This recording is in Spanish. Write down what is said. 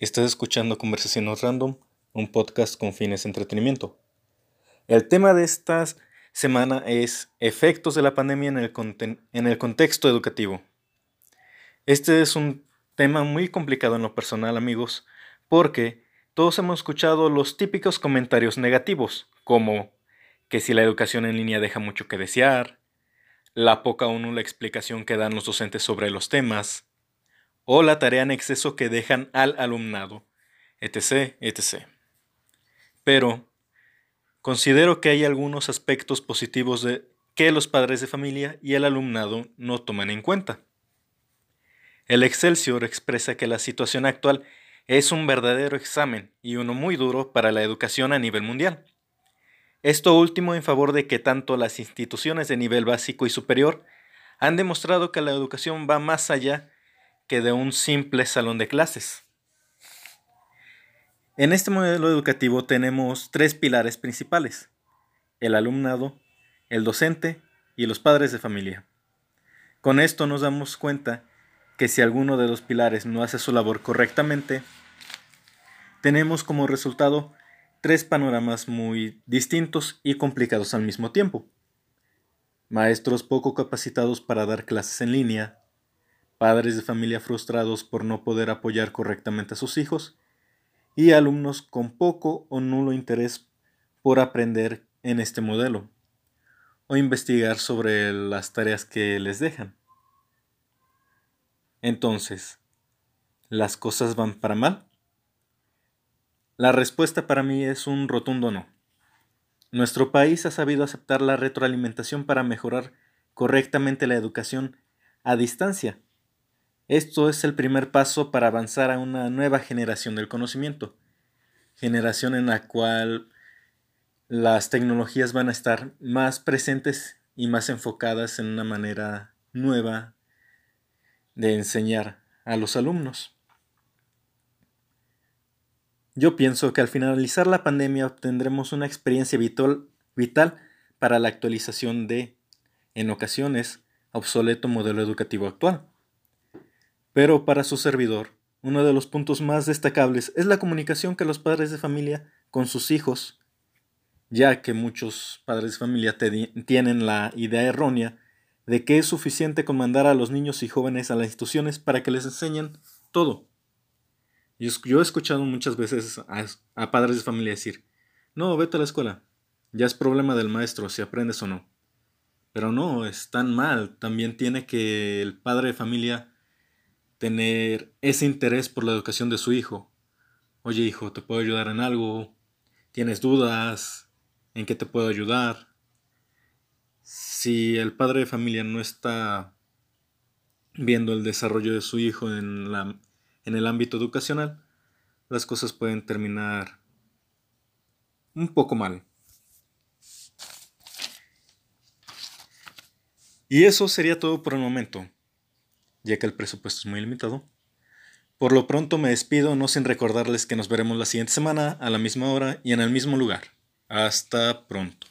Estás escuchando Conversaciones Random, un podcast con fines de entretenimiento. El tema de esta semana es efectos de la pandemia en el, en el contexto educativo. Este es un tema muy complicado en lo personal, amigos, porque todos hemos escuchado los típicos comentarios negativos, como que si la educación en línea deja mucho que desear, la poca o nula explicación que dan los docentes sobre los temas, o la tarea en exceso que dejan al alumnado, etc., etc. Pero considero que hay algunos aspectos positivos de que los padres de familia y el alumnado no toman en cuenta. El Excelsior expresa que la situación actual es un verdadero examen y uno muy duro para la educación a nivel mundial. Esto último en favor de que tanto las instituciones de nivel básico y superior han demostrado que la educación va más allá que de un simple salón de clases. En este modelo educativo tenemos tres pilares principales, el alumnado, el docente y los padres de familia. Con esto nos damos cuenta que si alguno de los pilares no hace su labor correctamente, tenemos como resultado tres panoramas muy distintos y complicados al mismo tiempo. Maestros poco capacitados para dar clases en línea, padres de familia frustrados por no poder apoyar correctamente a sus hijos y alumnos con poco o nulo interés por aprender en este modelo o investigar sobre las tareas que les dejan. Entonces, ¿las cosas van para mal? La respuesta para mí es un rotundo no. Nuestro país ha sabido aceptar la retroalimentación para mejorar correctamente la educación a distancia esto es el primer paso para avanzar a una nueva generación del conocimiento, generación en la cual las tecnologías van a estar más presentes y más enfocadas en una manera nueva de enseñar a los alumnos. Yo pienso que al finalizar la pandemia obtendremos una experiencia vital, para la actualización de, en ocasiones, obsoleto modelo educativo actual. Pero para su servidor, uno de los puntos más destacables es la comunicación que los padres de familia con sus hijos, ya que muchos padres de familia tienen la idea errónea de que es suficiente con mandar a los niños y jóvenes a las instituciones para que les enseñen todo. Yo, he escuchado muchas veces a, a padres de familia decir, no, vete a la escuela, ya es problema del maestro si aprendes o no. Pero no, es tan mal, también tiene que el padre de familia tener ese interés por la educación de su hijo. Oye hijo, ¿te puedo ayudar en algo? ¿Tienes dudas? ¿En qué te puedo ayudar? Si el padre de familia no está viendo el desarrollo de su hijo en, la, en el ámbito educacional, las cosas pueden terminar un poco mal. Y eso sería todo por el momento ya que el presupuesto es muy limitado. Por lo pronto me despido, no sin recordarles que nos veremos la siguiente semana a la misma hora y en el mismo lugar. Hasta pronto.